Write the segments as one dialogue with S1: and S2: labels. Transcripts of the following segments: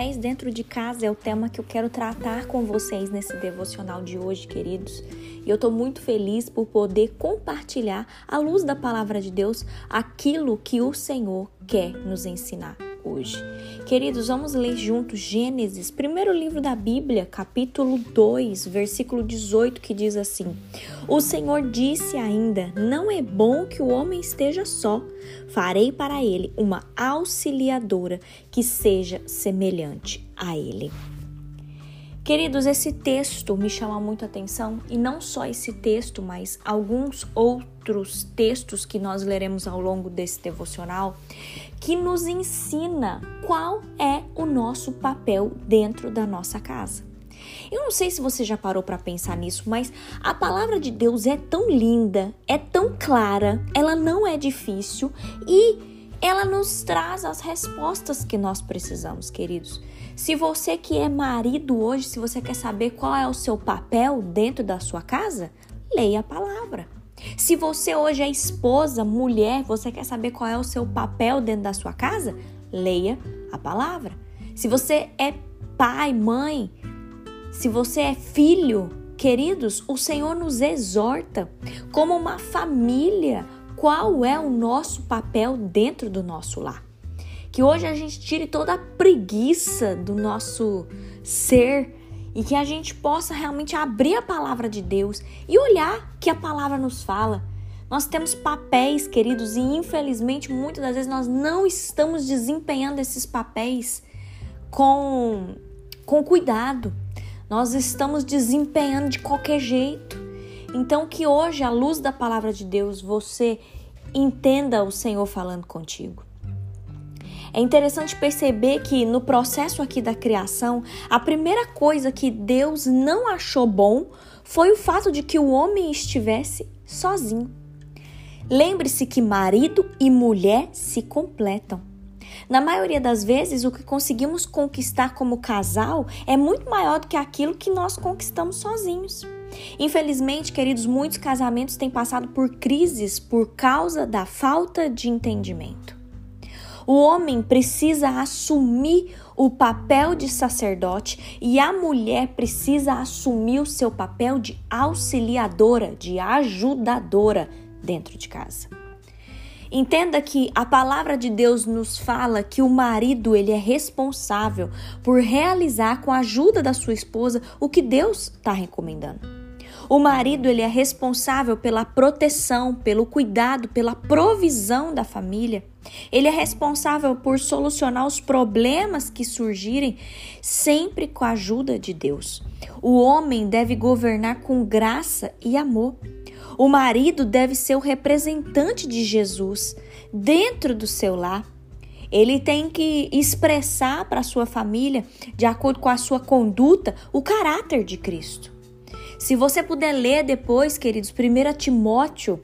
S1: Papéis dentro de casa é o tema que eu quero tratar com vocês nesse devocional de hoje, queridos. E eu estou muito feliz por poder compartilhar, à luz da palavra de Deus, aquilo que o Senhor quer nos ensinar hoje. Queridos, vamos ler juntos Gênesis, primeiro livro da Bíblia, capítulo 2, versículo 18, que diz assim: O Senhor disse ainda: Não é bom que o homem esteja só. Farei para ele uma auxiliadora que seja semelhante a ele. Queridos, esse texto me chama muito atenção e não só esse texto, mas alguns outros textos que nós leremos ao longo desse devocional que nos ensina qual é o nosso papel dentro da nossa casa. Eu não sei se você já parou para pensar nisso, mas a palavra de Deus é tão linda, é tão clara, ela não é difícil e ela nos traz as respostas que nós precisamos, queridos. Se você que é marido hoje, se você quer saber qual é o seu papel dentro da sua casa, leia a palavra. Se você hoje é esposa, mulher, você quer saber qual é o seu papel dentro da sua casa, leia a palavra. Se você é pai, mãe, se você é filho, queridos, o Senhor nos exorta como uma família qual é o nosso papel dentro do nosso lar. Que hoje a gente tire toda a preguiça do nosso ser e que a gente possa realmente abrir a palavra de Deus e olhar que a palavra nos fala. Nós temos papéis, queridos, e infelizmente muitas das vezes nós não estamos desempenhando esses papéis com, com cuidado. Nós estamos desempenhando de qualquer jeito. Então, que hoje, à luz da palavra de Deus, você entenda o Senhor falando contigo. É interessante perceber que no processo aqui da criação, a primeira coisa que Deus não achou bom foi o fato de que o homem estivesse sozinho. Lembre-se que marido e mulher se completam. Na maioria das vezes, o que conseguimos conquistar como casal é muito maior do que aquilo que nós conquistamos sozinhos. Infelizmente, queridos, muitos casamentos têm passado por crises por causa da falta de entendimento. O homem precisa assumir o papel de sacerdote e a mulher precisa assumir o seu papel de auxiliadora, de ajudadora dentro de casa. Entenda que a palavra de Deus nos fala que o marido ele é responsável por realizar com a ajuda da sua esposa o que Deus está recomendando. O marido ele é responsável pela proteção, pelo cuidado, pela provisão da família. Ele é responsável por solucionar os problemas que surgirem sempre com a ajuda de Deus. O homem deve governar com graça e amor. O marido deve ser o representante de Jesus dentro do seu lar. Ele tem que expressar para sua família, de acordo com a sua conduta, o caráter de Cristo. Se você puder ler depois, queridos, 1 Timóteo,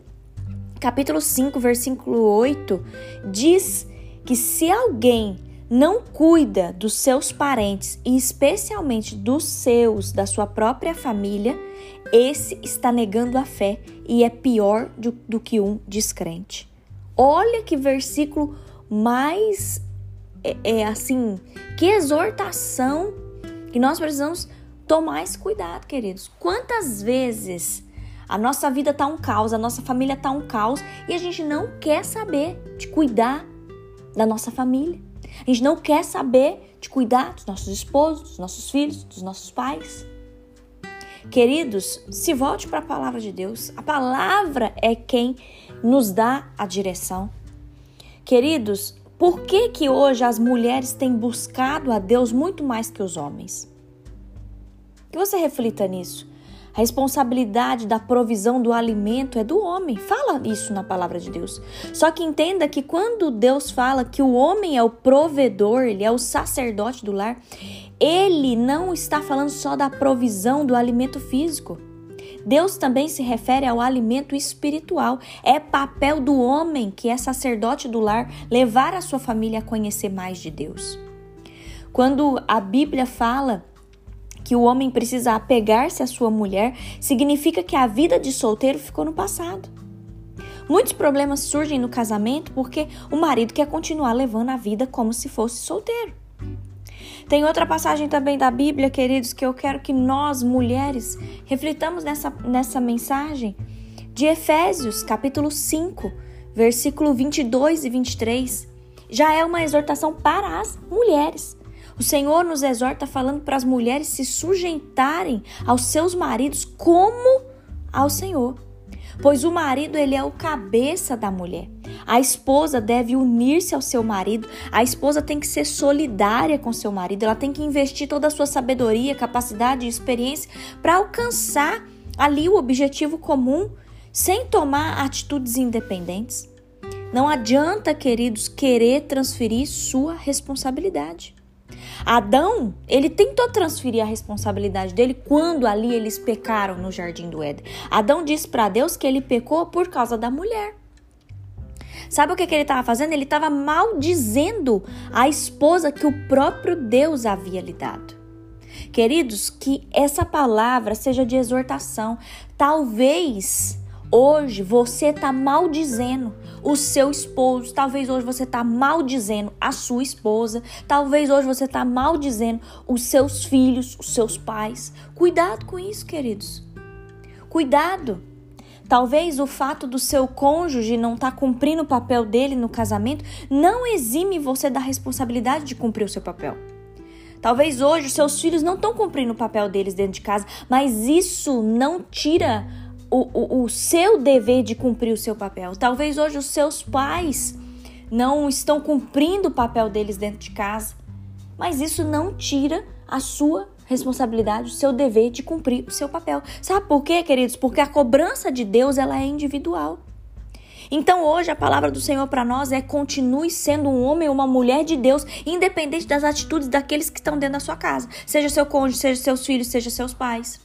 S1: capítulo 5, versículo 8, diz que se alguém não cuida dos seus parentes e especialmente dos seus, da sua própria família, esse está negando a fé e é pior do, do que um descrente. Olha que versículo mais é, é assim, que exortação que nós precisamos tomar esse cuidado, queridos. Quantas vezes a nossa vida tá um caos, a nossa família tá um caos e a gente não quer saber de cuidar da nossa família. A gente não quer saber de cuidar dos nossos esposos, dos nossos filhos, dos nossos pais. Queridos, se volte para a palavra de Deus. A palavra é quem nos dá a direção. Queridos, por que que hoje as mulheres têm buscado a Deus muito mais que os homens? Que você reflita nisso. A responsabilidade da provisão do alimento é do homem. Fala isso na palavra de Deus. Só que entenda que quando Deus fala que o homem é o provedor, ele é o sacerdote do lar, ele não está falando só da provisão do alimento físico. Deus também se refere ao alimento espiritual. É papel do homem, que é sacerdote do lar, levar a sua família a conhecer mais de Deus. Quando a Bíblia fala que o homem precisa apegar-se à sua mulher, significa que a vida de solteiro ficou no passado. Muitos problemas surgem no casamento porque o marido quer continuar levando a vida como se fosse solteiro. Tem outra passagem também da Bíblia, queridos, que eu quero que nós, mulheres, reflitamos nessa, nessa mensagem de Efésios, capítulo 5, versículo 22 e 23. Já é uma exortação para as mulheres. O Senhor nos exorta falando para as mulheres se sujeitarem aos seus maridos como ao Senhor. Pois o marido ele é o cabeça da mulher. A esposa deve unir-se ao seu marido. A esposa tem que ser solidária com seu marido. Ela tem que investir toda a sua sabedoria, capacidade e experiência para alcançar ali o objetivo comum, sem tomar atitudes independentes. Não adianta, queridos, querer transferir sua responsabilidade. Adão, ele tentou transferir a responsabilidade dele quando ali eles pecaram no jardim do Éden. Adão disse para Deus que ele pecou por causa da mulher. Sabe o que, que ele estava fazendo? Ele estava maldizendo a esposa que o próprio Deus havia lhe dado. Queridos, que essa palavra seja de exortação. Talvez Hoje você está maldizendo o seu esposo, talvez hoje você está maldizendo a sua esposa, talvez hoje você está maldizendo os seus filhos, os seus pais. Cuidado com isso, queridos. Cuidado. Talvez o fato do seu cônjuge não estar tá cumprindo o papel dele no casamento não exime você da responsabilidade de cumprir o seu papel. Talvez hoje os seus filhos não estão cumprindo o papel deles dentro de casa, mas isso não tira o, o, o seu dever de cumprir o seu papel. Talvez hoje os seus pais não estão cumprindo o papel deles dentro de casa, mas isso não tira a sua responsabilidade, o seu dever de cumprir o seu papel. Sabe por quê, queridos? Porque a cobrança de Deus ela é individual. Então hoje a palavra do Senhor para nós é continue sendo um homem ou uma mulher de Deus, independente das atitudes daqueles que estão dentro da sua casa, seja seu cônjuge, seja seus filhos, seja seus pais.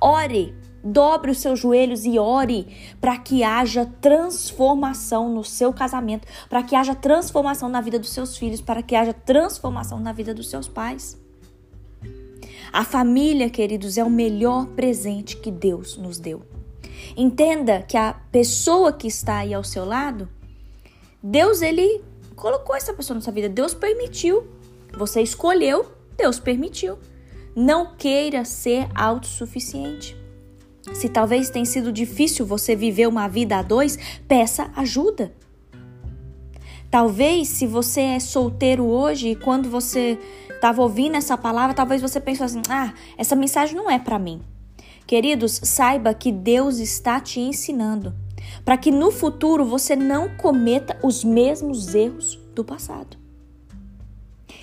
S1: Ore Dobre os seus joelhos e ore para que haja transformação no seu casamento, para que haja transformação na vida dos seus filhos, para que haja transformação na vida dos seus pais. A família, queridos, é o melhor presente que Deus nos deu. Entenda que a pessoa que está aí ao seu lado, Deus ele colocou essa pessoa na sua vida, Deus permitiu. Você escolheu, Deus permitiu. Não queira ser autossuficiente. Se talvez tenha sido difícil você viver uma vida a dois, peça ajuda. Talvez, se você é solteiro hoje e quando você estava ouvindo essa palavra, talvez você pensou assim: ah, essa mensagem não é para mim. Queridos, saiba que Deus está te ensinando para que no futuro você não cometa os mesmos erros do passado.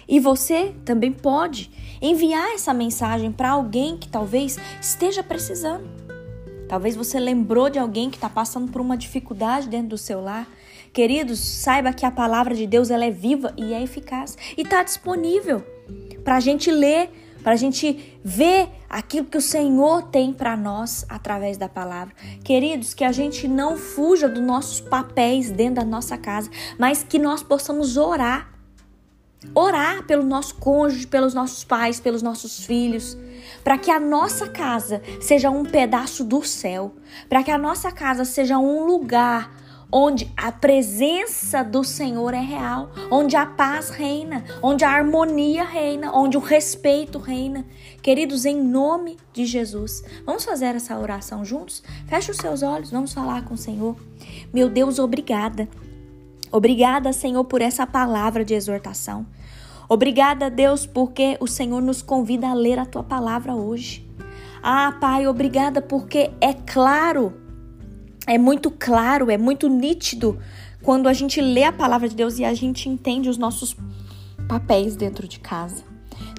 S1: E você também pode enviar essa mensagem para alguém que talvez esteja precisando. Talvez você lembrou de alguém que está passando por uma dificuldade dentro do seu lar. Queridos, saiba que a palavra de Deus ela é viva e é eficaz e está disponível para a gente ler, para a gente ver aquilo que o Senhor tem para nós através da palavra. Queridos, que a gente não fuja dos nossos papéis dentro da nossa casa, mas que nós possamos orar. Orar pelo nosso cônjuge, pelos nossos pais, pelos nossos filhos para que a nossa casa seja um pedaço do céu, para que a nossa casa seja um lugar onde a presença do Senhor é real, onde a paz reina, onde a harmonia reina, onde o respeito reina. Queridos, em nome de Jesus, vamos fazer essa oração juntos? Feche os seus olhos, vamos falar com o Senhor. Meu Deus, obrigada. Obrigada, Senhor, por essa palavra de exortação. Obrigada, Deus, porque o Senhor nos convida a ler a tua palavra hoje. Ah, Pai, obrigada porque é claro, é muito claro, é muito nítido quando a gente lê a palavra de Deus e a gente entende os nossos papéis dentro de casa.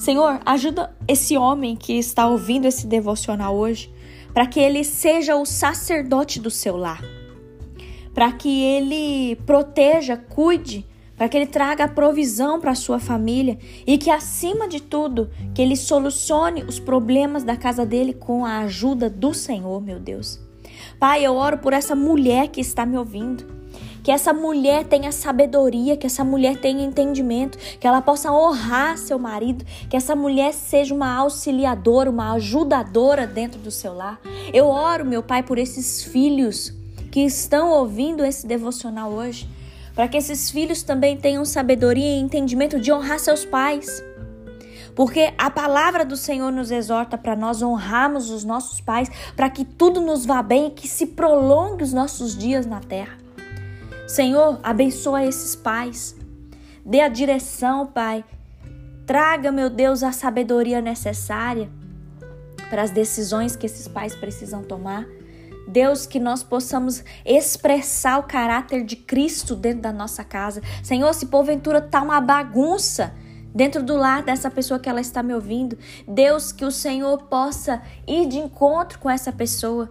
S1: Senhor, ajuda esse homem que está ouvindo esse devocional hoje para que ele seja o sacerdote do seu lar, para que ele proteja, cuide, para que ele traga a provisão para a sua família e que acima de tudo, que ele solucione os problemas da casa dele com a ajuda do Senhor, meu Deus. Pai, eu oro por essa mulher que está me ouvindo que essa mulher tenha sabedoria, que essa mulher tenha entendimento, que ela possa honrar seu marido, que essa mulher seja uma auxiliadora, uma ajudadora dentro do seu lar. Eu oro, meu Pai, por esses filhos que estão ouvindo esse devocional hoje, para que esses filhos também tenham sabedoria e entendimento de honrar seus pais. Porque a palavra do Senhor nos exorta para nós honrarmos os nossos pais, para que tudo nos vá bem e que se prolongue os nossos dias na terra. Senhor, abençoa esses pais. Dê a direção, Pai. Traga, meu Deus, a sabedoria necessária para as decisões que esses pais precisam tomar. Deus, que nós possamos expressar o caráter de Cristo dentro da nossa casa. Senhor, se porventura tá uma bagunça dentro do lar dessa pessoa que ela está me ouvindo, Deus, que o Senhor possa ir de encontro com essa pessoa,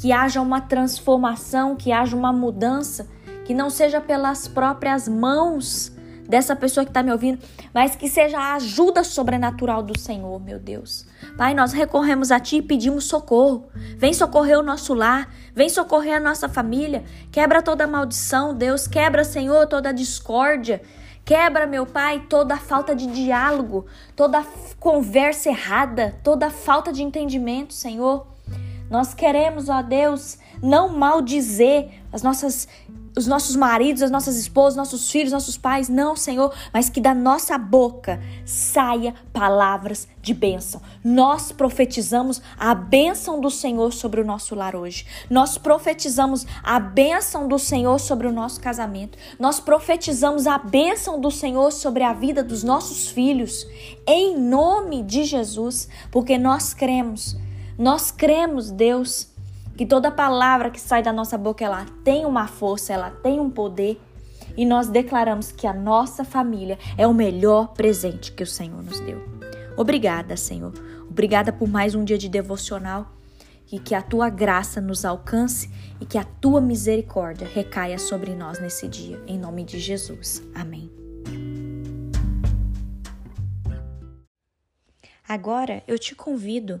S1: que haja uma transformação, que haja uma mudança que não seja pelas próprias mãos dessa pessoa que está me ouvindo, mas que seja a ajuda sobrenatural do Senhor, meu Deus. Pai, nós recorremos a Ti e pedimos socorro. Vem socorrer o nosso lar, vem socorrer a nossa família. Quebra toda maldição, Deus. Quebra, Senhor, toda discórdia. Quebra, meu Pai, toda falta de diálogo, toda conversa errada, toda falta de entendimento, Senhor. Nós queremos, ó Deus, não maldizer as nossas os nossos maridos, as nossas esposas, nossos filhos, nossos pais, não, Senhor, mas que da nossa boca saia palavras de bênção. Nós profetizamos a bênção do Senhor sobre o nosso lar hoje. Nós profetizamos a bênção do Senhor sobre o nosso casamento. Nós profetizamos a bênção do Senhor sobre a vida dos nossos filhos, em nome de Jesus, porque nós cremos. Nós cremos, Deus que toda palavra que sai da nossa boca ela tem uma força, ela tem um poder. E nós declaramos que a nossa família é o melhor presente que o Senhor nos deu. Obrigada, Senhor. Obrigada por mais um dia de devocional e que a tua graça nos alcance e que a tua misericórdia recaia sobre nós nesse dia. Em nome de Jesus. Amém. Agora eu te convido